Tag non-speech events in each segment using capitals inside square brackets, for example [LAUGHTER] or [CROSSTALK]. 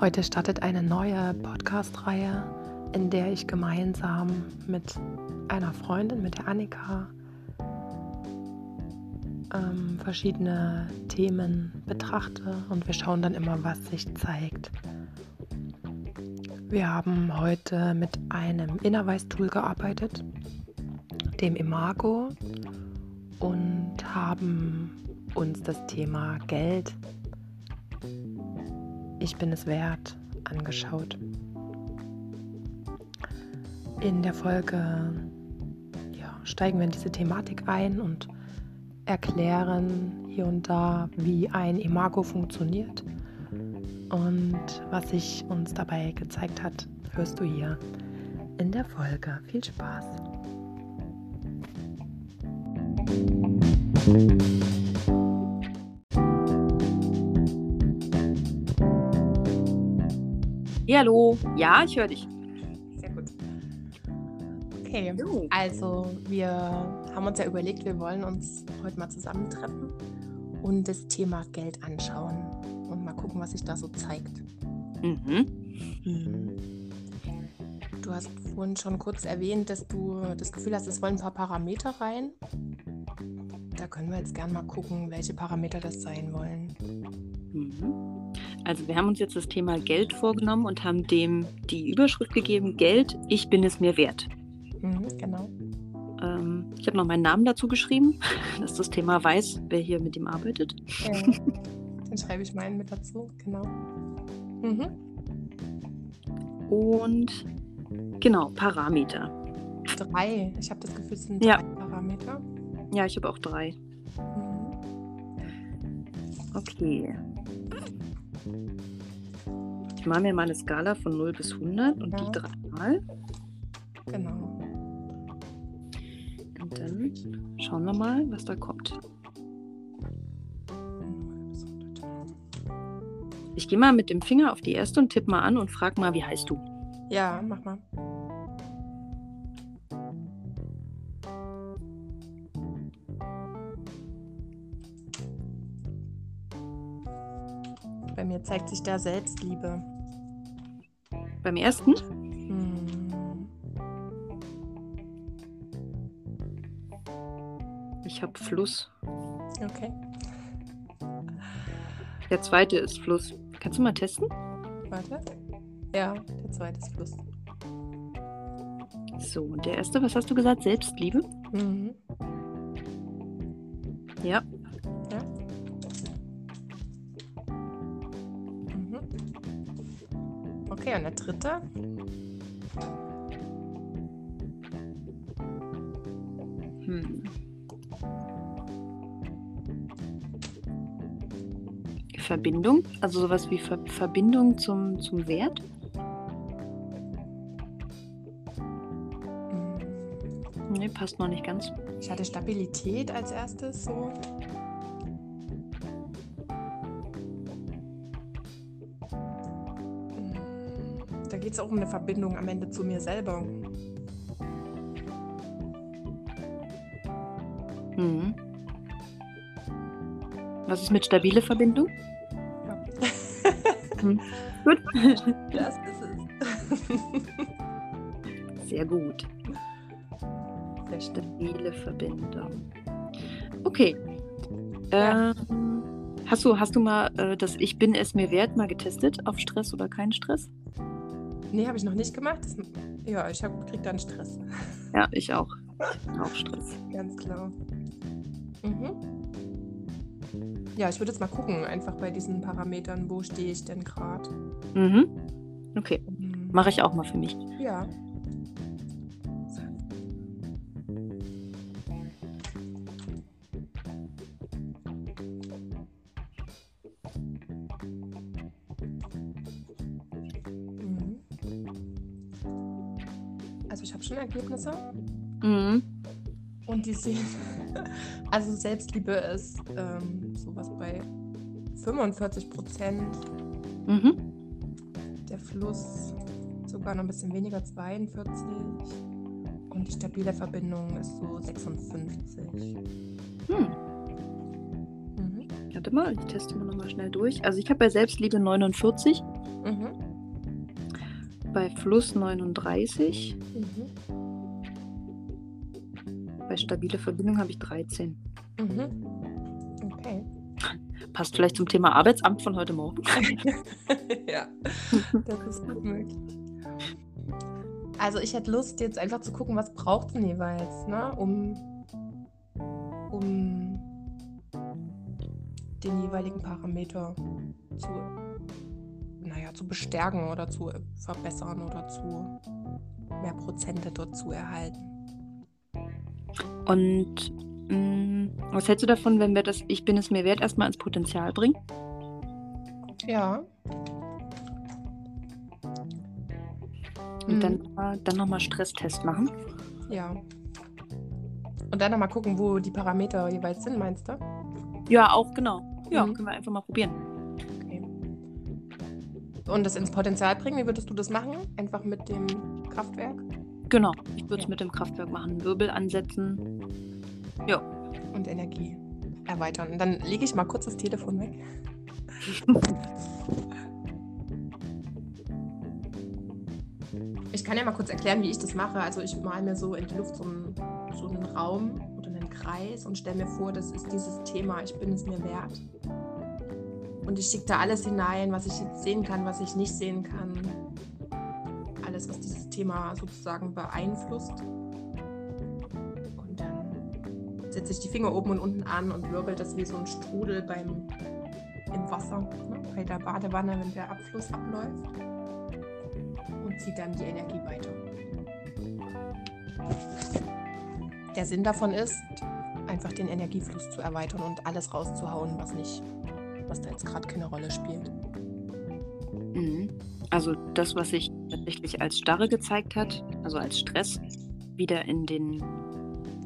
Heute startet eine neue Podcast-Reihe, in der ich gemeinsam mit einer Freundin, mit der Annika, ähm, verschiedene Themen betrachte und wir schauen dann immer, was sich zeigt. Wir haben heute mit einem Innerweis-Tool gearbeitet, dem Imago, und haben uns das Thema Geld ich bin es wert angeschaut. In der Folge ja, steigen wir in diese Thematik ein und erklären hier und da, wie ein Imago funktioniert. Und was sich uns dabei gezeigt hat, hörst du hier in der Folge. Viel Spaß! Hallo. Ja, ich höre dich. Sehr gut. Okay, also wir haben uns ja überlegt, wir wollen uns heute mal zusammentreffen und das Thema Geld anschauen und mal gucken, was sich da so zeigt. Mhm. Mhm. Du hast vorhin schon kurz erwähnt, dass du das Gefühl hast, es wollen ein paar Parameter rein. Da können wir jetzt gerne mal gucken, welche Parameter das sein wollen. Mhm. Also wir haben uns jetzt das Thema Geld vorgenommen und haben dem die Überschrift gegeben, Geld, ich bin es mir wert. Mhm, genau. Ähm, ich habe noch meinen Namen dazu geschrieben, [LAUGHS] dass das Thema weiß, wer hier mit ihm arbeitet. Ja, [LAUGHS] dann schreibe ich meinen mit dazu, genau. Mhm. Und genau, Parameter. Drei. Ich habe das Gefühl, es sind drei ja. Parameter. Ja, ich habe auch drei. Mhm. Okay. Mache mir mal eine Skala von 0 bis 100 und ja. die dreimal. Genau. Und dann schauen wir mal, was da kommt. Ich gehe mal mit dem Finger auf die erste und tippe mal an und frage mal, wie heißt du? Ja, mach mal. Bei mir zeigt sich da Selbstliebe. Beim ersten? Hm. Ich habe Fluss. Okay. Der zweite ist Fluss. Kannst du mal testen? Warte. Ja, der zweite ist Fluss. So, und der erste, was hast du gesagt? Selbstliebe? Mhm. Ja, Okay, und der dritte? Hm. Verbindung, also sowas wie Ver Verbindung zum, zum Wert? Hm. Nee, passt noch nicht ganz. Ich hatte Stabilität als erstes so. Geht es auch um eine Verbindung am Ende zu mir selber. Mhm. Was ist mit stabile Verbindung? Ja. [LAUGHS] hm. Gut. [LAUGHS] Das ist es. Sehr gut. Sehr stabile Verbindung. Okay. Ja. Ähm, hast, du, hast du mal äh, das Ich bin es mir wert mal getestet auf Stress oder keinen Stress? Nee, habe ich noch nicht gemacht. Das, ja, ich kriege dann Stress. [LAUGHS] Ja, ich auch. auch Stress. Ganz klar. Mhm. Ja, ich würde jetzt mal gucken, einfach bei diesen Parametern, wo stehe ich denn gerade. Mhm. Okay. Mhm. Mache ich auch mal für mich. Ja. Ergebnisse. Mhm. Und die sehen, [LAUGHS] also Selbstliebe ist ähm, sowas bei 45 Prozent. Mhm. Der Fluss sogar noch ein bisschen weniger, 42. Und die stabile Verbindung ist so 56. Hm. Mhm. Warte mal, ich teste mal nochmal schnell durch. Also ich habe bei Selbstliebe 49 Mhm. Bei Fluss 39. Mhm. Bei stabile Verbindung habe ich 13. Mhm. Okay. Passt vielleicht zum Thema Arbeitsamt von heute Morgen. [LAUGHS] ja, das ist gut möglich. Also ich hätte Lust, jetzt einfach zu gucken, was braucht es denn jeweils, ne? um, um den jeweiligen Parameter zu, zu bestärken oder zu verbessern oder zu mehr Prozente dort zu erhalten. Und mh, mm, was hältst du davon, wenn wir das Ich bin es mir wert erstmal ins Potenzial bringen? Ja. Und mhm. dann, dann nochmal Stresstest machen. Ja. Und dann nochmal gucken, wo die Parameter jeweils sind, meinst du? Ja, auch genau. Ja, mhm. können wir einfach mal probieren. Und das ins Potenzial bringen, wie würdest du das machen? Einfach mit dem Kraftwerk? Genau, ich würde es ja. mit dem Kraftwerk machen. Wirbel ansetzen. Ja. Und Energie erweitern. Und dann lege ich mal kurz das Telefon weg. ich kann ja mal kurz erklären, wie ich das mache. Also ich male mir so in die Luft so einen, so einen Raum oder einen Kreis und stelle mir vor, das ist dieses Thema, ich bin es mir wert. Und ich schicke da alles hinein, was ich jetzt sehen kann, was ich nicht sehen kann. Alles, was dieses Thema sozusagen beeinflusst. Und dann setze ich die Finger oben und unten an und wirbel das wie so ein Strudel beim, im Wasser, ne? bei der Badewanne, wenn der Abfluss abläuft. Und ziehe dann die Energie weiter. Der Sinn davon ist, einfach den Energiefluss zu erweitern und alles rauszuhauen, was nicht, was da jetzt gerade keine Rolle spielt. Mhm. Also das, was sich tatsächlich als Starre gezeigt hat, also als Stress, wieder in den,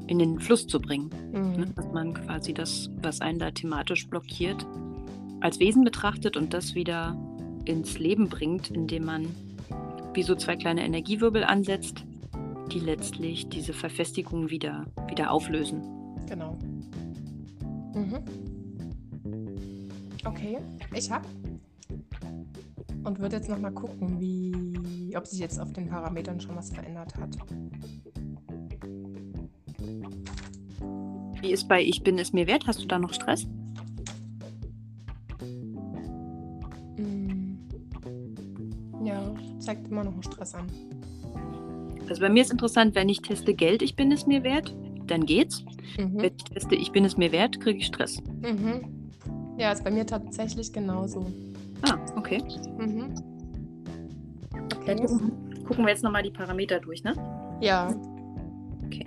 in den Fluss zu bringen. Mhm. Ne? Dass man quasi das, was einen da thematisch blockiert, als Wesen betrachtet und das wieder ins Leben bringt, indem man wie so zwei kleine Energiewirbel ansetzt, die letztlich diese Verfestigung wieder, wieder auflösen. Genau. Mhm. Okay, ich hab. Und würde jetzt nochmal gucken, wie, ob sich jetzt auf den Parametern schon was verändert hat. Wie ist bei Ich bin es mir wert? Hast du da noch Stress? Mm. Ja, zeigt immer noch einen Stress an. Also bei mir ist interessant, wenn ich teste Geld, ich bin es mir wert, dann geht's. Mhm. Wenn ich teste, ich bin es mir wert, kriege ich Stress. Mhm. Ja, ist bei mir tatsächlich genauso. Ah, okay. Mhm. okay. Gucken, gucken wir jetzt nochmal die Parameter durch, ne? Ja. Okay.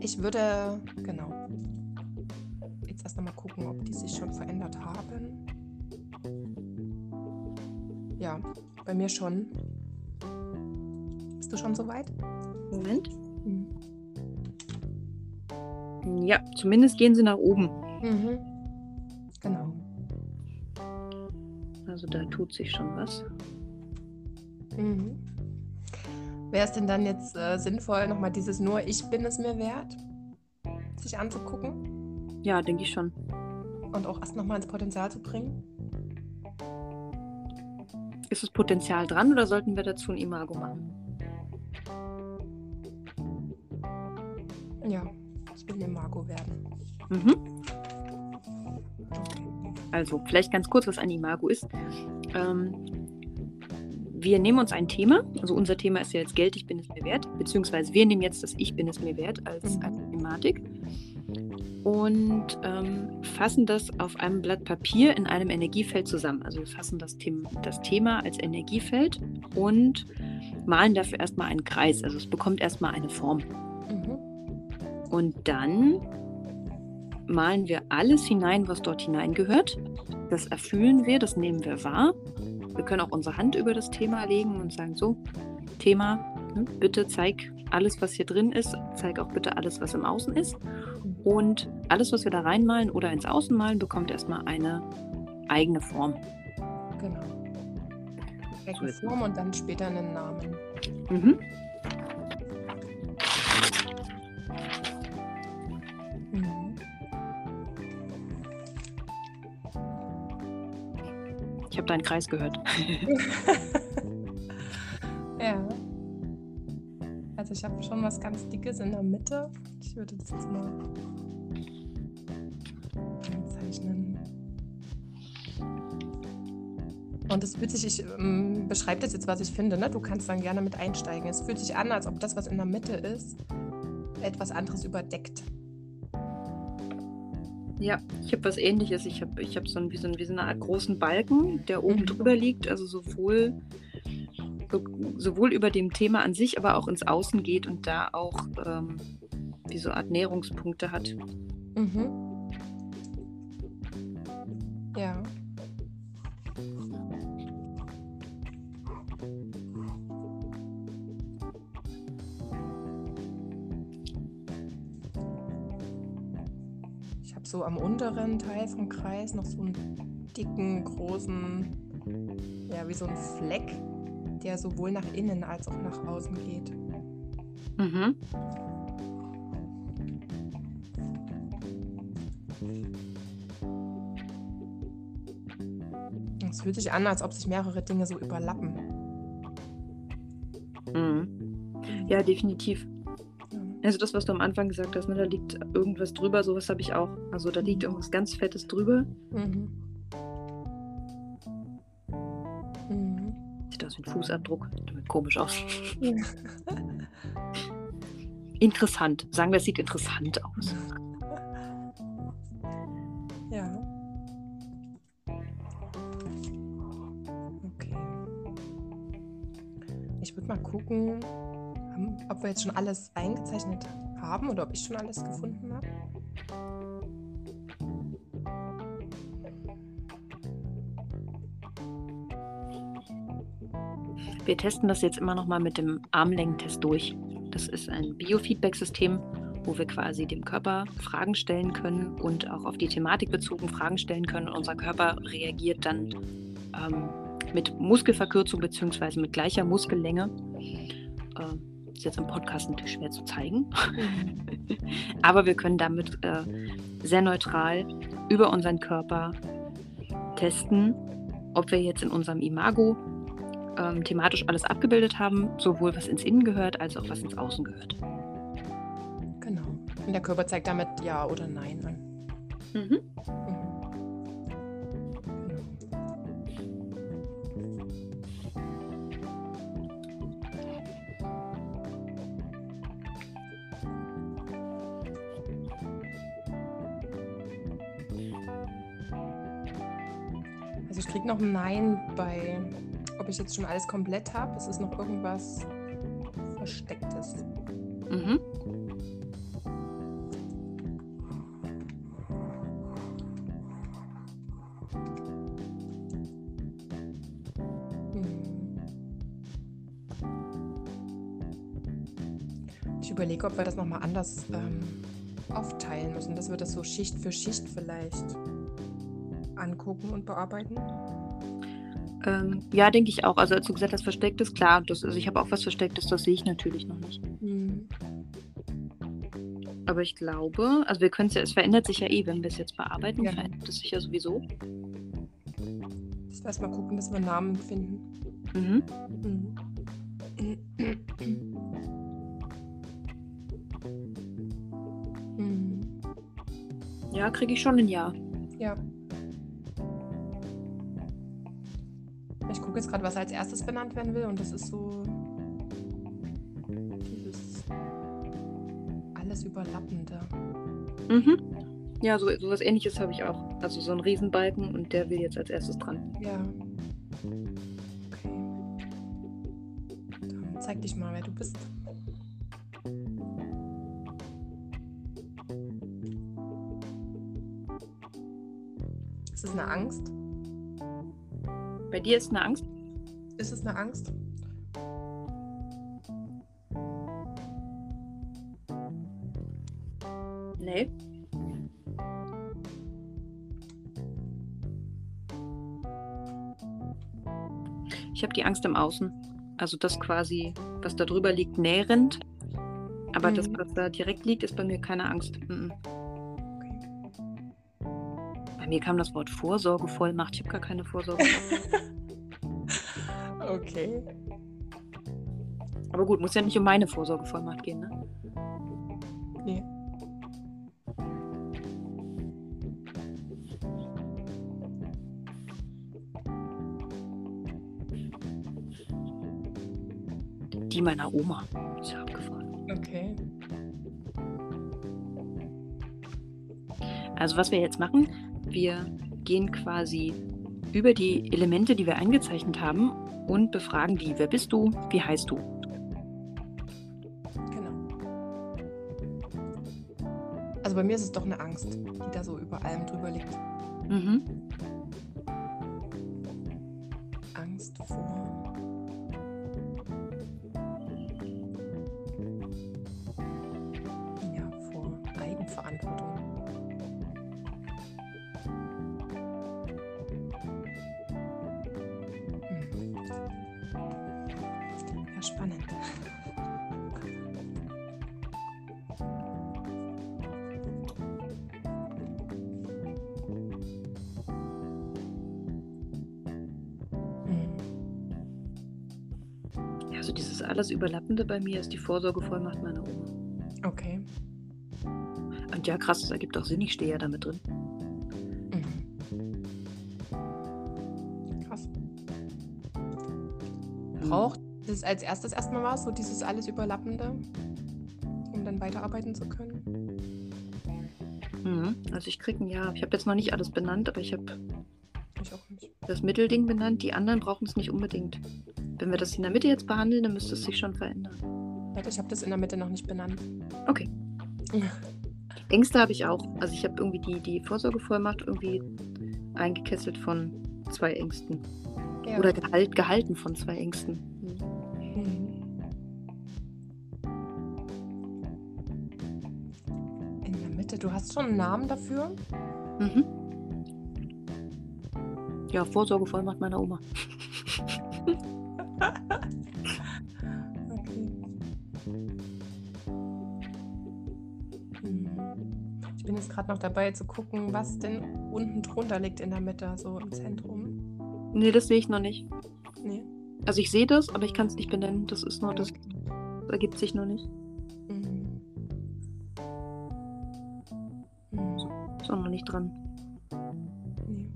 Ich würde, genau. Jetzt erst nochmal gucken, ob die sich schon verändert haben. Ja, bei mir schon. Bist du schon soweit? Moment. Ja, zumindest gehen sie nach oben. Mhm. Genau. Also da tut sich schon was. Mhm. Wäre es denn dann jetzt äh, sinnvoll, nochmal dieses nur Ich bin es mir wert, sich anzugucken? Ja, denke ich schon. Und auch erst nochmal ins Potenzial zu bringen? Ist das Potenzial dran oder sollten wir dazu ein Imago machen? Ja, ich will Imago werden. Mhm. Also, vielleicht ganz kurz, was ein Imago ist. Ähm, wir nehmen uns ein Thema, also unser Thema ist ja jetzt Geld, ich bin es mir wert, beziehungsweise wir nehmen jetzt das Ich bin es mir wert als, mhm. als Thematik und ähm, fassen das auf einem Blatt Papier in einem Energiefeld zusammen. Also wir fassen das, Thema, das Thema als Energiefeld und malen dafür erstmal einen Kreis. Also es bekommt erstmal eine Form. Mhm. Und dann malen wir alles hinein, was dort hineingehört. Das erfüllen wir, das nehmen wir wahr. Wir können auch unsere Hand über das Thema legen und sagen, so, Thema, ne, bitte zeig alles, was hier drin ist, zeig auch bitte alles, was im Außen ist. Und alles, was wir da reinmalen oder ins Außen malen, bekommt erstmal eine eigene Form. Genau. Eine Form und dann später einen Namen. Mhm. Habe deinen Kreis gehört. [LAUGHS] [LAUGHS] ja. Also ich habe schon was ganz Dickes in der Mitte. Ich würde das jetzt mal zeichnen. Und es fühlt sich, ich ähm, beschreibe das jetzt, was ich finde, ne? du kannst dann gerne mit einsteigen. Es fühlt sich an, als ob das, was in der Mitte ist, etwas anderes überdeckt. Ja, ich habe was ähnliches. Ich habe ich hab so, ein, wie, so, wie so eine Art großen Balken, der oben mhm. drüber liegt, also sowohl, so, sowohl über dem Thema an sich, aber auch ins Außen geht und da auch ähm, wie so Art Nährungspunkte hat. Mhm. Ja. So am unteren Teil vom Kreis noch so einen dicken, großen, ja, wie so ein Fleck, der sowohl nach innen als auch nach außen geht. Mhm. Es fühlt sich an, als ob sich mehrere Dinge so überlappen. Mhm. Ja, definitiv. Also das, was du am Anfang gesagt hast, ne, da liegt irgendwas drüber, sowas habe ich auch. Also da liegt irgendwas ganz Fettes drüber. Mhm. Mhm. Sieht aus wie ein Fußabdruck. Sieht komisch aus. Ja. interessant. Sagen wir, es sieht interessant aus. Ja. Okay. Ich würde mal gucken, ob wir jetzt schon alles eingezeichnet haben oder ob ich schon alles gefunden habe. Wir testen das jetzt immer noch mal mit dem Armlängentest durch. Das ist ein Biofeedback-System, wo wir quasi dem Körper Fragen stellen können und auch auf die Thematik bezogen Fragen stellen können. Und unser Körper reagiert dann ähm, mit Muskelverkürzung bzw. mit gleicher Muskellänge. Äh, ist jetzt im Podcast natürlich schwer zu zeigen. [LAUGHS] Aber wir können damit äh, sehr neutral über unseren Körper testen, ob wir jetzt in unserem Imago ähm, thematisch alles abgebildet haben, sowohl was ins Innen gehört, als auch was ins Außen gehört. Genau. Und der Körper zeigt damit Ja oder Nein an. Mhm. Also kriege noch ein Nein bei, ob ich jetzt schon alles komplett habe. Es ist noch irgendwas Verstecktes. Mhm. Hm. Ich überlege, ob wir das nochmal anders ähm, aufteilen müssen, dass wir das so Schicht für Schicht vielleicht angucken und bearbeiten? Ähm, ja, denke ich auch. Also als du gesagt hast, Verstecktes, klar. Das, also ich habe auch was Verstecktes, das sehe ich natürlich noch nicht. Mhm. Aber ich glaube, also wir können es ja, es verändert sich ja eh, wenn wir es jetzt bearbeiten, ja. verändert es sich ja sowieso. Ich weiß mal gucken, dass wir Namen finden. Mhm. Mhm. Ja, kriege ich schon ein. Ja. Gucke jetzt gerade, was als erstes benannt werden will und das ist so dieses alles überlappende. Mhm. Ja, so, so was ähnliches habe ich auch. Also so ein Riesenbalken und der will jetzt als erstes dran. Ja. Okay. Dann zeig dich mal, wer du bist. Ist das eine Angst? Bei dir ist eine Angst? Ist es eine Angst? Nee. Ich habe die Angst im Außen. Also das quasi, was da drüber liegt, nährend. Aber mhm. das, was da direkt liegt, ist bei mir keine Angst. Mhm. Bei mir kam das Wort Vorsorgevollmacht. Ich habe gar keine Vorsorge. [LAUGHS] okay. Aber gut, muss ja nicht um meine Vorsorgevollmacht gehen, ne? Nee. Die meiner Oma. Ist ja abgefahren. Okay. Also was wir jetzt machen, wir gehen quasi über die Elemente, die wir eingezeichnet haben und befragen die. Wer bist du? Wie heißt du? Genau. Also bei mir ist es doch eine Angst, die da so über allem drüber liegt. Mhm. Ja, spannend. Ja, also dieses alles Überlappende bei mir ist die Vorsorgevollmacht meiner Oma. Okay. Und ja, krass, das ergibt auch Sinn, ich stehe ja damit drin. Mhm. Krass. Braucht es als erstes erstmal was, so dieses alles Überlappende, um dann weiterarbeiten zu können? Mhm. Also ich kriege ein Ja. Ich habe jetzt noch nicht alles benannt, aber ich habe das Mittelding benannt. Die anderen brauchen es nicht unbedingt. Wenn wir das in der Mitte jetzt behandeln, dann müsste es sich schon verändern. Warte, ich habe das in der Mitte noch nicht benannt. Okay. [LAUGHS] Ängste habe ich auch. Also ich habe irgendwie die, die Vorsorgevollmacht irgendwie eingekesselt von zwei Ängsten. Ja. Oder gehalt, gehalten von zwei Ängsten. Mitte, du hast schon einen Namen dafür? Mhm. Ja, Vorsorgevollmacht meiner Oma. [LAUGHS] Okay. Ich bin jetzt gerade noch dabei zu gucken, was denn unten drunter liegt in der Mitte, so im Zentrum. Nee, das sehe ich noch nicht. Nee. Also ich sehe das, aber ich kann es nicht benennen. Das ist nur, das ergibt sich noch nicht. Ist auch noch nicht dran. Nee.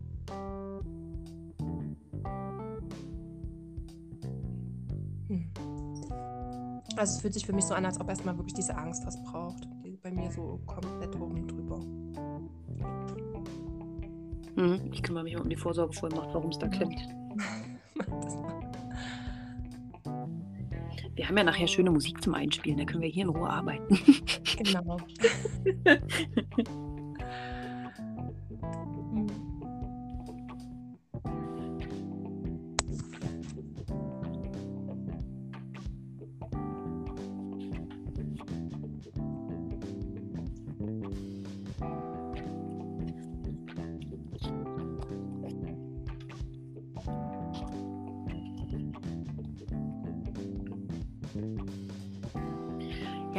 Hm. Also es fühlt sich für mich so an, als ob erstmal wirklich diese Angst was braucht. Die bei mir so komplett oben drüber. Mhm. Ich kümmere mich mal um die Vorsorgevollmacht, warum es da klemmt. [LAUGHS] Wir haben ja nachher schöne Musik zum Einspielen, da können wir hier in Ruhe arbeiten. genau. [LAUGHS]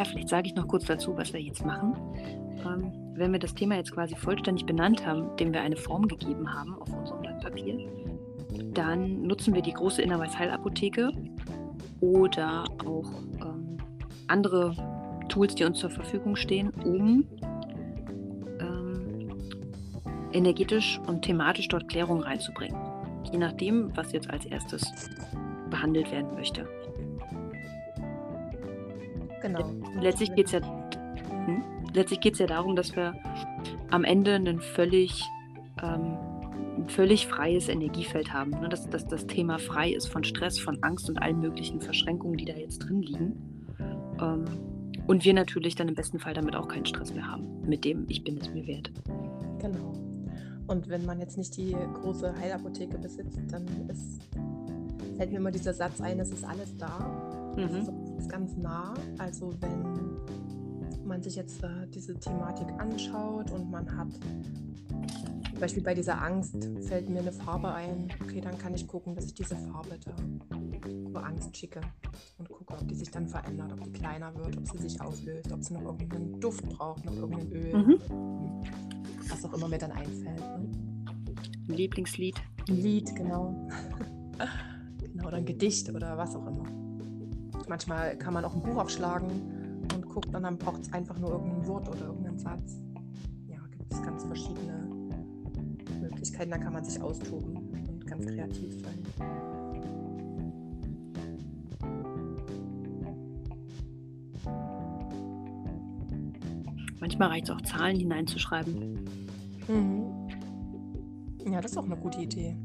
Ja, vielleicht sage ich noch kurz dazu, was wir jetzt machen. Ähm, wenn wir das Thema jetzt quasi vollständig benannt haben, dem wir eine Form gegeben haben auf unserem Blatt Papier, dann nutzen wir die große Innerweiß-Heilapotheke oder auch ähm, andere Tools, die uns zur Verfügung stehen, um ähm, energetisch und thematisch dort Klärung reinzubringen. Je nachdem, was jetzt als erstes behandelt werden möchte. Genau. Letztlich geht es ja, hm? letztlich geht's ja darum, dass wir am Ende ein völlig, ähm, ein völlig freies Energiefeld haben. Ne? Dass, dass das Thema frei ist von Stress, von Angst und allen möglichen Verschränkungen, die da jetzt drin liegen. Ähm, und wir natürlich dann im besten Fall damit auch keinen Stress mehr haben, mit dem ich bin es mir wert. Genau. Und wenn man jetzt nicht die große Heilapotheke besitzt, dann ist, fällt mir immer dieser Satz ein, es ist alles da. Mhm. ist, ist ganz nah. Also wenn man sich jetzt äh, diese Thematik anschaut und man hat Beispiel bei dieser Angst fällt mir eine Farbe ein. Okay, dann kann ich gucken, dass ich diese Farbe da über Angst schicke und gucke, ob die sich dann verändert, ob die kleiner wird, ob sie sich auflöst, ob sie noch irgendeinen Duft braucht, noch irgendein Öl, mhm. was auch immer mir dann einfällt. Ne? Ein Lieblingslied. Ein Lied, genau. [LAUGHS] genau, oder ein Gedicht oder was auch immer. Manchmal kann man auch ein Buch aufschlagen und guckt und dann braucht es einfach nur irgendein Wort oder irgendeinen Satz. Ja, gibt es ganz verschiedene Möglichkeiten, da kann man sich austoben und ganz kreativ sein. Manchmal reicht es auch, Zahlen hineinzuschreiben. Mhm. Ja, das ist auch eine gute Idee.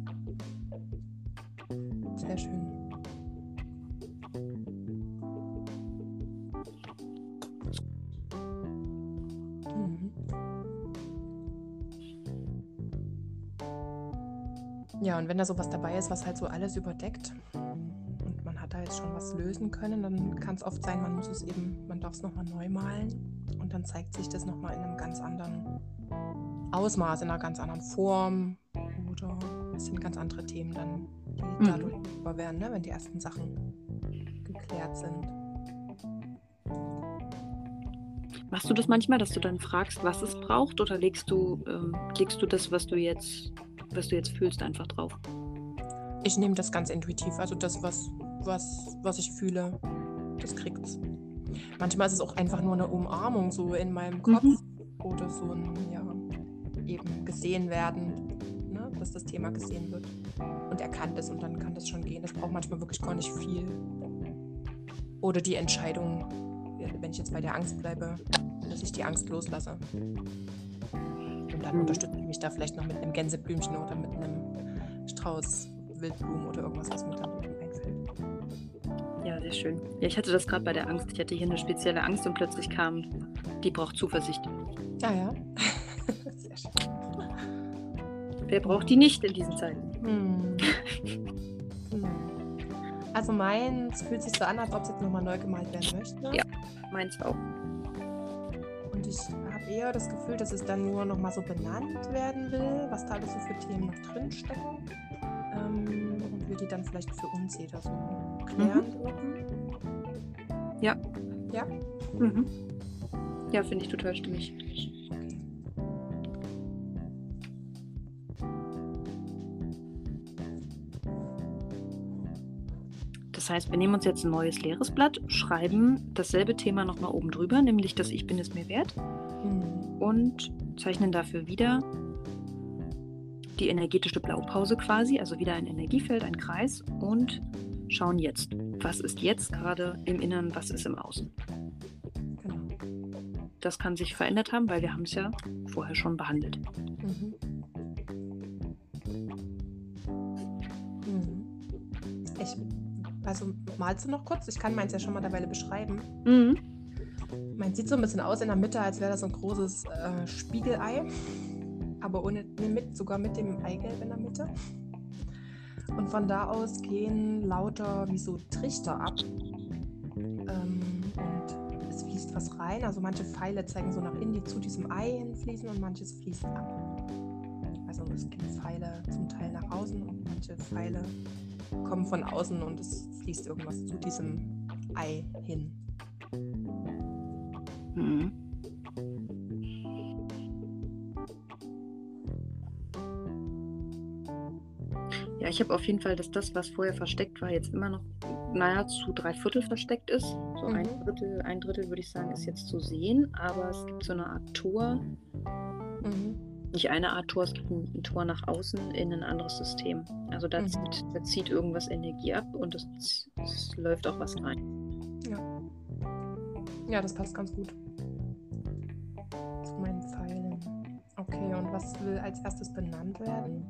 Sehr schön. Ja, und wenn da sowas dabei ist, was halt so alles überdeckt und man hat da jetzt schon was lösen können, dann kann es oft sein, man muss es eben, man darf es nochmal neu malen und dann zeigt sich das nochmal in einem ganz anderen Ausmaß, in einer ganz anderen Form oder es sind ganz andere Themen dann, die mhm. dadurch über werden, ne, wenn die ersten Sachen geklärt sind. Machst du das manchmal, dass du dann fragst, was es braucht, oder legst du, ähm, legst du das, was du jetzt was du jetzt fühlst, einfach drauf? Ich nehme das ganz intuitiv. Also das, was, was, was ich fühle, das kriegt's. Manchmal ist es auch einfach nur eine Umarmung so in meinem Kopf mhm. oder so ein, ja, eben gesehen werden, ne? dass das Thema gesehen wird und erkannt ist und dann kann das schon gehen. Das braucht manchmal wirklich gar nicht viel. Oder die Entscheidung, wenn ich jetzt bei der Angst bleibe, dass ich die Angst loslasse. Dann mhm. unterstütze ich mich da vielleicht noch mit einem Gänseblümchen oder mit einem Strauß Wildblumen oder irgendwas, was mir dann einfällt. Ja, sehr schön. Ja, ich hatte das gerade bei der Angst. Ich hatte hier eine spezielle Angst und plötzlich kam, die braucht Zuversicht. Ah ja. [LAUGHS] sehr schön. Wer braucht die nicht in diesen Zeiten? Hm. Also meins fühlt sich so an, als ob es jetzt nochmal neu gemalt werden möchte. Ja, meins auch. Und ich habe eher das Gefühl, dass es dann nur noch mal so benannt werden will, was da alles so für Themen noch drinstecken. Ähm, und wir die dann vielleicht für uns jeder so klären mhm. dürfen. Ja. Ja? Mhm. Ja, finde ich total stimmig. Das heißt, wir nehmen uns jetzt ein neues leeres Blatt, schreiben dasselbe Thema nochmal oben drüber, nämlich das Ich bin es mir wert. Mhm. Und zeichnen dafür wieder die energetische Blaupause quasi, also wieder ein Energiefeld, ein Kreis und schauen jetzt, was ist jetzt gerade im Inneren, was ist im Außen. Genau. Das kann sich verändert haben, weil wir haben es ja vorher schon behandelt. Mhm. Ich also malst du noch kurz? Ich kann meins ja schon mal derweile beschreiben. Mhm. Meins sieht so ein bisschen aus in der Mitte, als wäre das so ein großes äh, Spiegelei. Aber ohne, nee, mit, sogar mit dem Eigelb in der Mitte. Und von da aus gehen lauter wie so Trichter ab. Ähm, und es fließt was rein. Also manche Pfeile zeigen so nach innen, die zu diesem Ei hinfließen und manches fließt ab. Also es gehen Pfeile zum Teil nach außen und manche Pfeile kommen von außen und es fließt irgendwas zu diesem Ei hin. Mhm. Ja, ich habe auf jeden Fall, dass das, was vorher versteckt war, jetzt immer noch nahezu drei Viertel versteckt ist. So mhm. ein Drittel, ein Drittel würde ich sagen, ist jetzt zu sehen, aber es gibt so eine Art Tor. Nicht eine Art Tor, es gibt ein, ein, Tor nach außen in ein anderes System. Also da, mhm. zieht, da zieht irgendwas Energie ab und es, es, läuft auch was rein. Ja. Ja, das passt ganz gut. Zu meinen Pfeilen. Okay, und was will als erstes benannt werden?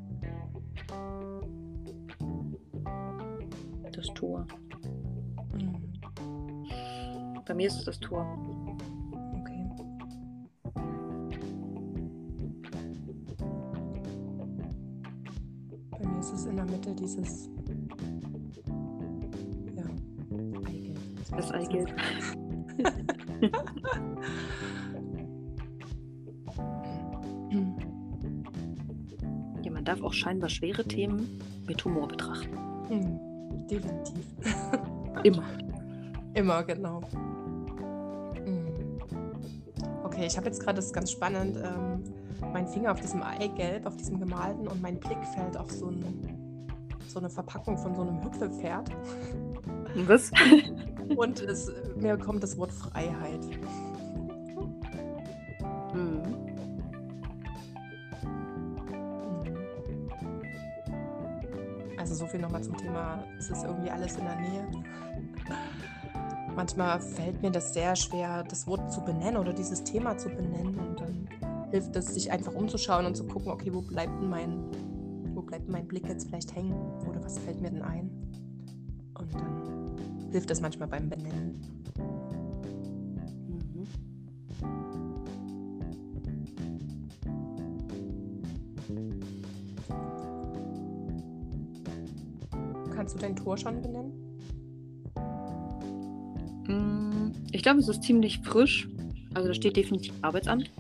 Das Tor. Mhm. Bei mir ist es das Tor. Dieses ja, Eigelb. Das Eigelb. [LAUGHS] darf auch scheinbar schwere Themen mit Humor betrachten. Mhm. Definitiv. [LAUGHS] Immer. Immer, genau. Mhm. Okay, ich habe jetzt gerade, das ganz spannend, ähm, mein Finger auf diesem Eigelb, auf diesem gemalten und mein Blick fällt auf so, ein, so eine Verpackung von so einem Hüpfepferd. Was? [LAUGHS] Und es, mir kommt das Wort Freiheit. Mhm. Also so viel nochmal zum Thema, es ist irgendwie alles in der Nähe. Manchmal fällt mir das sehr schwer, das Wort zu benennen oder dieses Thema zu benennen. Und dann hilft es, sich einfach umzuschauen und zu gucken, okay, wo bleibt denn mein, bleibt mein Blick jetzt vielleicht hängen oder was fällt mir denn ein? Und dann hilft es manchmal beim Benennen. Mhm. Kannst du dein Tor schon benennen? Mm, Ich glaube, es ist ziemlich frisch. Also da steht definitiv Arbeitsamt.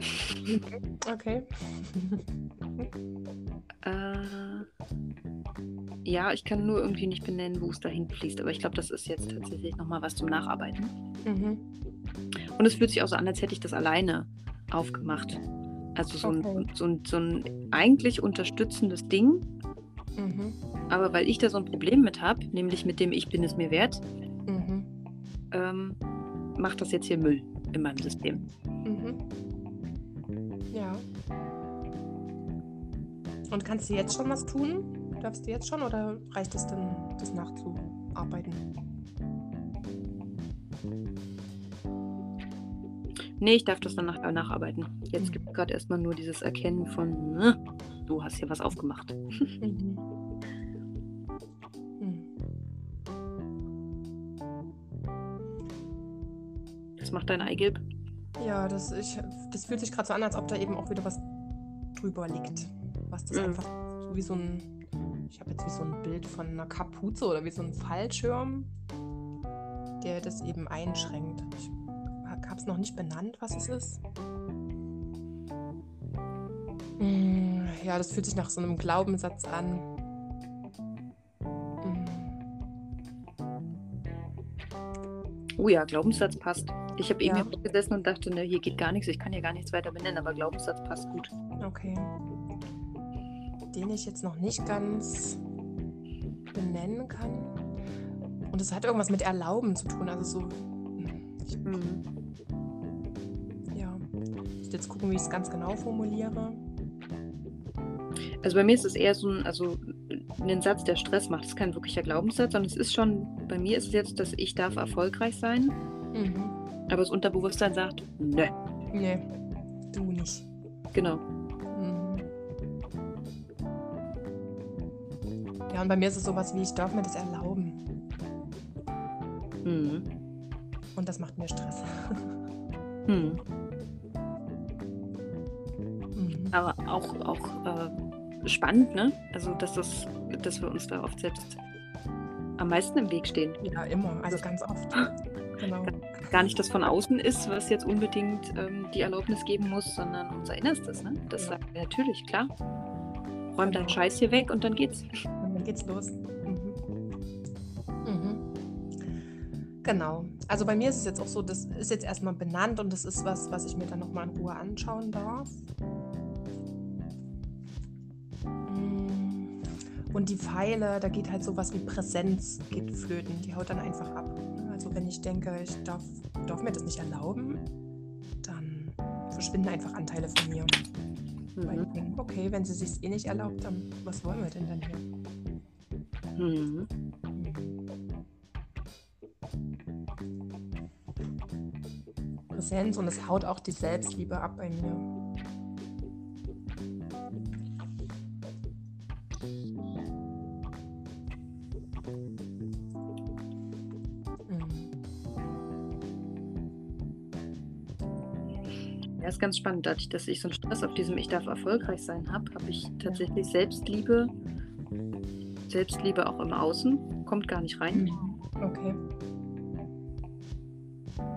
Okay. [LAUGHS] [LAUGHS] [LAUGHS] Ja, ich kann nur irgendwie nicht benennen, wo es dahin fließt. Aber ich glaube, das ist jetzt tatsächlich nochmal was zum Nacharbeiten. Mhm. Und es fühlt sich auch so an, als hätte ich das alleine aufgemacht. Also so, Okay. ein, so, ein, so ein eigentlich unterstützendes Ding. Mhm. Aber weil ich da so ein Problem mit habe, nämlich mit dem Ich bin es mir wert, Mhm. ähm, macht das jetzt hier Müll in meinem System. Mhm. Ja. Und kannst du jetzt schon was tun? Darfst du jetzt schon oder reicht es dann, das nachzuarbeiten? Nee, ich darf das dann nach, nacharbeiten. Jetzt Mhm. gibt es gerade erstmal nur dieses Erkennen von, ne, du hast hier was aufgemacht. Mhm. Das macht dein Eigelb. Ja, das, ich, das fühlt sich gerade so an, als ob da eben auch wieder was drüber liegt. Was das Mhm. einfach so wie so ein. Ich habe jetzt wie so ein Bild von einer Kapuze oder wie so ein Fallschirm, der das eben einschränkt. Ich habe es noch nicht benannt, was es ist. Mm, Ja, das fühlt sich nach so einem Glaubenssatz an. Mm, Oh ja, Glaubenssatz passt. Ich habe eben Ja. hier gesessen und dachte, ne, hier geht gar nichts, ich kann hier gar nichts weiter benennen, aber Glaubenssatz passt gut. Okay. Den ich jetzt noch nicht ganz benennen kann. Und es hat irgendwas mit Erlauben zu tun. Also so. Ich, Mhm. ja. Ich muss jetzt gucken, wie ich es ganz genau formuliere. Also bei mir ist es eher so ein, also ein Satz, der Stress macht. Das ist kein wirklicher Glaubenssatz, sondern es ist schon, bei mir ist es jetzt, dass ich darf erfolgreich sein, Mhm. aber das Unterbewusstsein sagt, nö, Nee, du nicht. genau. Ja, und bei mir ist es sowas wie, ich darf mir das erlauben. Mhm. Und das macht mir Stress. Mhm. Mhm. Aber auch, auch äh, spannend, ne? Also, dass, das, dass wir uns da oft selbst am meisten im Weg stehen. Ja, immer. Also ganz oft. [LAUGHS] Genau. Gar nicht das von außen ist, was jetzt unbedingt ähm, die Erlaubnis geben muss, sondern unser Innerstes, ne? Das Ja. sagt natürlich, klar. Räum deinen Genau. Scheiß hier weg und dann geht's. Dann geht's los. Mhm. Mhm. Genau. Also bei mir ist es jetzt auch so, das ist jetzt erstmal benannt und das ist was, was ich mir dann nochmal in Ruhe anschauen darf. Mm. Und die Pfeile, da geht halt sowas wie Präsenz geht flöten. Die haut dann einfach ab. Also wenn ich denke, ich darf, darf mir das nicht erlauben, dann verschwinden einfach Anteile von mir. Weil ich Mhm. denke, okay, wenn sie sich eh nicht erlaubt, dann was wollen wir denn dann hier? Mhm. Präsenz und es haut auch die Selbstliebe ab bei mir. Mhm. Ja, ist ganz spannend. Dadurch, dass ich so einen Stress auf diesem Ich darf erfolgreich sein habe, habe ich tatsächlich Selbstliebe. Selbstliebe auch im Außen. Kommt gar nicht rein. Okay.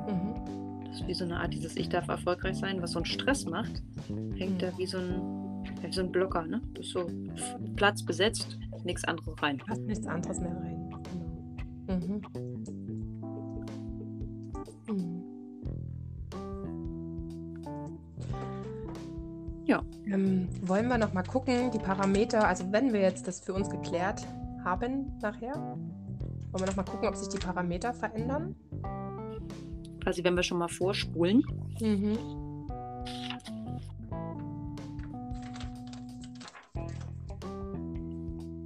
Mhm. Das ist wie so eine Art dieses Ich darf erfolgreich sein, was so einen Stress macht. Hängt Mhm. da wie so ein Ja, so ein Blocker, ne? Das ist so Platz besetzt, nichts anderes rein. Passt nichts anderes mehr rein. Genau. Mhm. Mhm. Ja. Ähm, wollen wir noch mal gucken, die Parameter, also wenn wir jetzt das für uns geklärt haben nachher, wollen wir noch mal gucken, ob sich die Parameter verändern? Quasi, wenn wir schon mal vorspulen. Mhm.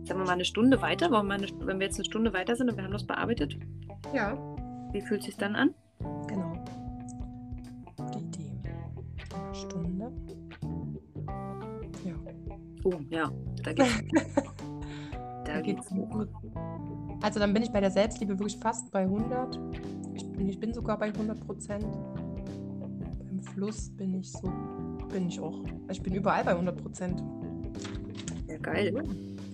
Sagen wir mal eine Stunde weiter, wir eine, wenn wir jetzt eine Stunde weiter sind und wir haben das bearbeitet. Ja. Wie fühlt es sich dann an? Ja. Da [LAUGHS] geht's. da, geht's hoch. Also dann bin ich bei der Selbstliebe wirklich fast bei 100. Ich bin, ich bin sogar bei 100 Prozent. Beim Fluss bin ich so, bin ich auch. Ich bin überall bei 100 Prozent. Ja, geil.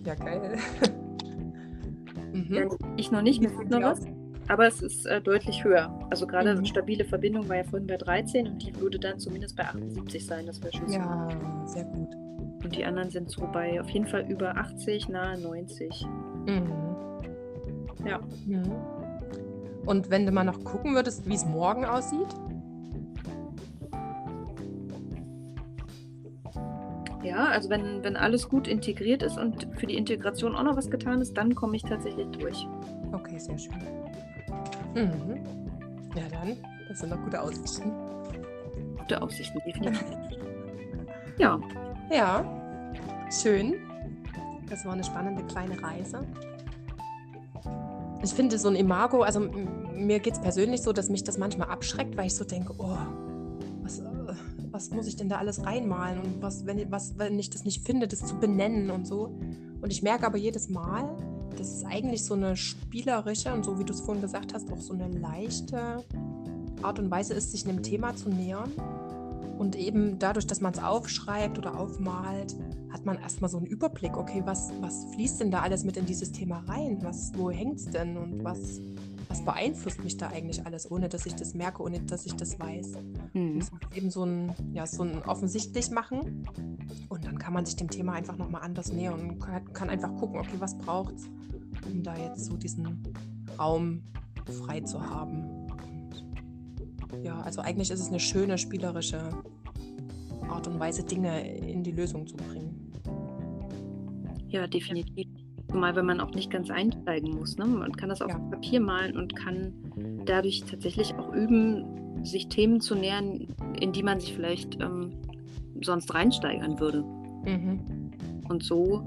Ja, geil. [LAUGHS] mhm. ja, ich noch nicht, mir fehlt noch was. Aber es ist äh, deutlich höher. Also gerade mhm. stabile Verbindung war ja vorhin bei 13 und die würde dann zumindest bei 78 sein. Das wäre schon Ja, sehr gut. Und die anderen sind so bei auf jeden Fall über 80, nahe 90. Mhm. Ja. Mhm. Und wenn du mal noch gucken würdest, wie es morgen aussieht? Ja, also wenn, wenn alles gut integriert ist und für die Integration auch noch was getan ist, dann komme ich tatsächlich durch. Okay, sehr schön. Mhm. Ja, dann, das sind noch gute Aussichten. Gute Aussichten, definitiv. [LAUGHS] ja. Ja, schön. Das war eine spannende kleine Reise ich finde so ein Imago, also mir geht es persönlich so, dass mich das manchmal abschreckt, weil ich so denke, oh, was, äh, was muss ich denn da alles reinmalen und was wenn, was, wenn ich das nicht finde, das zu benennen und so. Und ich merke aber jedes Mal, dass es eigentlich so eine spielerische und so wie du es vorhin gesagt hast, auch so eine leichte Art und Weise ist, sich einem Thema zu nähern und eben dadurch, dass man es aufschreibt oder aufmalt, hat man erstmal so einen Überblick, okay, was, was fließt denn da alles mit in dieses Thema rein? Was, wo hängt es denn und was, was beeinflusst mich da eigentlich alles, ohne dass ich das merke, ohne dass ich das weiß? Mhm. Das eben so ein, ja, so ein offensichtlich machen und dann kann man sich dem Thema einfach nochmal anders nähern und kann, kann einfach gucken, okay, was braucht es, um da jetzt so diesen Raum frei zu haben ja, also eigentlich ist es eine schöne spielerische Art und Weise, Dinge in die Lösung zu bringen. Ja, definitiv. Zumal wenn man auch nicht ganz einsteigen muss. Ne? Man kann das auf ja. Papier malen und kann dadurch tatsächlich auch üben, sich Themen zu nähern, in die man sich vielleicht ähm, sonst reinsteigern würde. Mhm. Und so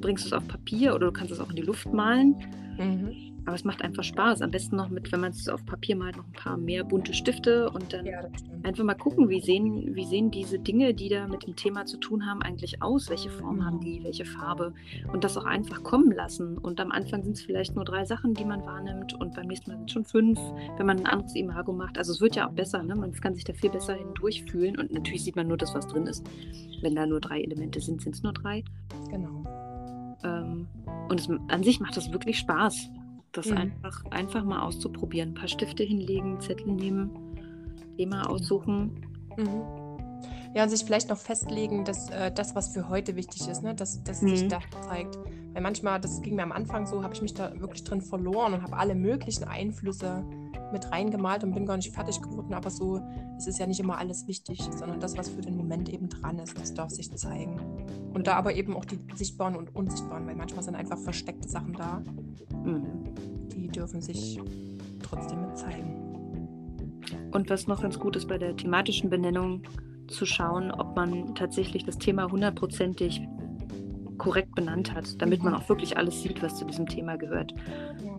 bringst du es auf Papier oder du kannst es auch in die Luft malen. Mhm. Aber es macht einfach Spaß. Am besten noch mit, wenn man es auf Papier malt, noch ein paar mehr bunte Stifte und dann ja, einfach mal gucken, wie sehen, wie sehen diese Dinge, die da mit dem Thema zu tun haben, eigentlich aus? Welche Form mhm. haben die? Welche Farbe? Und das auch einfach kommen lassen. Und am Anfang sind es vielleicht nur drei Sachen, die man wahrnimmt und beim nächsten Mal sind es schon fünf, wenn man ein anderes Imago macht. Also es wird ja auch besser, ne? man kann sich da viel besser hindurchfühlen und natürlich sieht man nur das, was drin ist. Wenn da nur drei Elemente sind, sind es nur drei. Genau. Ähm, und es, an sich macht das wirklich Spaß. Das mhm. einfach, einfach mal auszuprobieren. Ein paar Stifte hinlegen, Zettel nehmen, Thema aussuchen. Mhm. Ja, und sich vielleicht noch festlegen, dass äh, das, was für heute wichtig ist, ne, dass das mhm. sich da zeigt. Weil manchmal, das ging mir am Anfang so, habe ich mich da wirklich drin verloren und habe alle möglichen Einflüsse mit reingemalt und bin gar nicht fertig geworden. Aber so, es ist ja nicht immer alles wichtig, sondern das, was für den Moment eben dran ist, das darf sich zeigen. Und da aber eben auch die sichtbaren und unsichtbaren, weil manchmal sind einfach versteckte Sachen da. Mhm. Die dürfen sich trotzdem mit zeigen. Und was noch ganz gut ist bei der thematischen Benennung, zu schauen, ob man tatsächlich das Thema hundertprozentig korrekt benannt hat, damit man auch wirklich alles sieht, was zu diesem Thema gehört.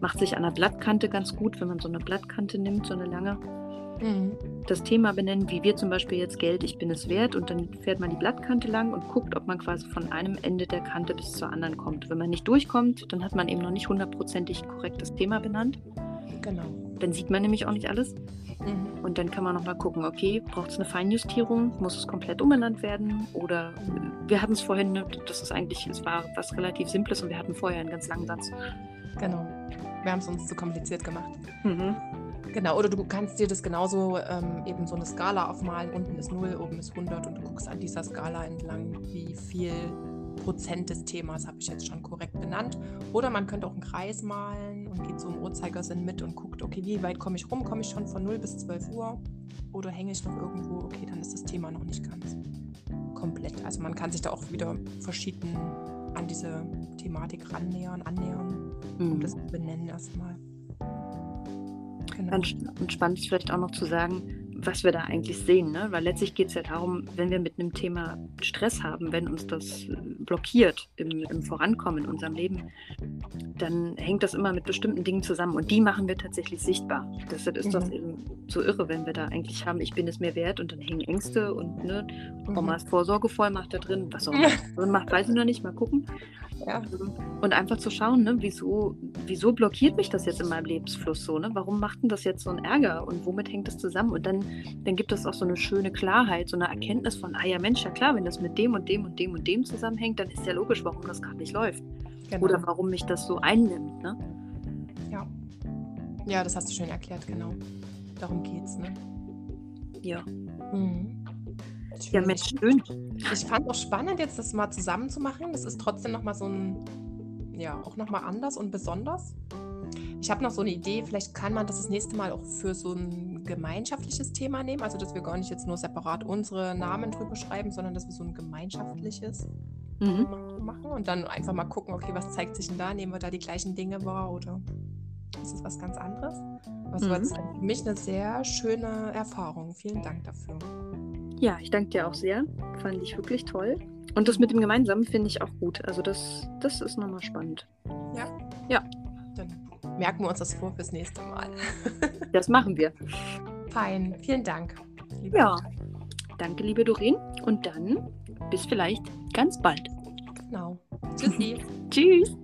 Macht sich an der Blattkante ganz gut, wenn man so eine Blattkante nimmt, so eine lange. Mhm. Das Thema benennen, wie wir zum Beispiel jetzt Geld, ich bin es wert, und dann fährt man die Blattkante lang und guckt, ob man quasi von einem Ende der Kante bis zur anderen kommt. Wenn man nicht durchkommt, dann hat man eben noch nicht hundertprozentig korrekt das Thema benannt. Genau. Dann sieht man nämlich auch nicht alles. Mhm. Und dann kann man nochmal gucken, okay, braucht es eine Feinjustierung? Muss es komplett umbenannt werden? Oder wir hatten es vorhin, ne, das ist eigentlich, es war was relativ Simples und wir hatten vorher einen ganz langen Satz. Genau. Wir haben es uns zu kompliziert gemacht. Mhm. Genau, oder du kannst dir das genauso ähm, eben so eine Skala aufmalen. Unten ist 0, oben ist 100 und du guckst an dieser Skala entlang, wie viel Prozent des Themas habe ich jetzt schon korrekt benannt. Oder man könnte auch einen Kreis malen und geht so im Uhrzeigersinn mit und guckt, okay, wie weit komme ich rum? Komme ich schon von 0 bis 12 Uhr? Oder hänge ich noch irgendwo? Okay, dann ist das Thema noch nicht ganz komplett. Also man kann sich da auch wieder verschieden an diese Thematik rannähern, annähern, um mhm. das zu benennen erstmal. Genau. Und spannend ist vielleicht auch noch zu sagen, was wir da eigentlich sehen. Ne? Weil letztlich geht es ja darum, wenn wir mit einem Thema Stress haben, wenn uns das blockiert im, im, Vorankommen in unserem Leben, dann hängt das immer mit bestimmten Dingen zusammen und die machen wir tatsächlich sichtbar. Deshalb ist mhm. das eben so irre, wenn wir da eigentlich haben, ich bin es mir wert und dann hängen Ängste und ne, mhm. Omas Vorsorgevollmacht da drin, was auch immer drin macht, weiß ich noch nicht, mal gucken. Ja. Und einfach zu schauen, ne, wieso, wieso blockiert mich das jetzt in meinem Lebensfluss so? Ne? Warum macht denn das jetzt so einen Ärger und womit hängt das zusammen? Und dann, dann gibt es auch so eine schöne Klarheit, so eine Erkenntnis von, ah ja Mensch, ja klar, wenn das mit dem und dem und dem und dem zusammenhängt, dann ist ja logisch, warum das gerade nicht läuft. Genau. Oder warum mich das so einnimmt. Ne? Ja. Ja, das hast du schön erklärt, genau. Darum geht's, ne? Ja. Mhm. Ja, Mensch, schön. Ich fand auch spannend, jetzt das mal zusammen zu machen. Das ist trotzdem nochmal so ein, ja, auch nochmal anders und besonders. Ich habe noch so eine Idee, vielleicht kann man das das nächste Mal auch für so ein gemeinschaftliches Thema nehmen. Also, dass wir gar nicht jetzt nur separat unsere Namen drüber schreiben, sondern dass wir so ein gemeinschaftliches mhm. machen und dann einfach mal gucken, okay, was zeigt sich denn da? Nehmen wir da die gleichen Dinge wahr oder ist es was ganz anderes? Also, mhm. war für mich eine sehr schöne Erfahrung. Vielen Dank dafür. Ja, ich danke dir auch sehr. Fand ich wirklich toll. Und das mit dem Gemeinsamen finde ich auch gut. Also das, das ist nochmal spannend. Ja. Ja. Dann merken wir uns das vor fürs nächste Mal. das machen wir. Fein. Vielen Dank. ja. Danke, liebe Doreen. Und dann bis vielleicht ganz bald. Genau. Tschüssi. [LAUGHS] Tschüss.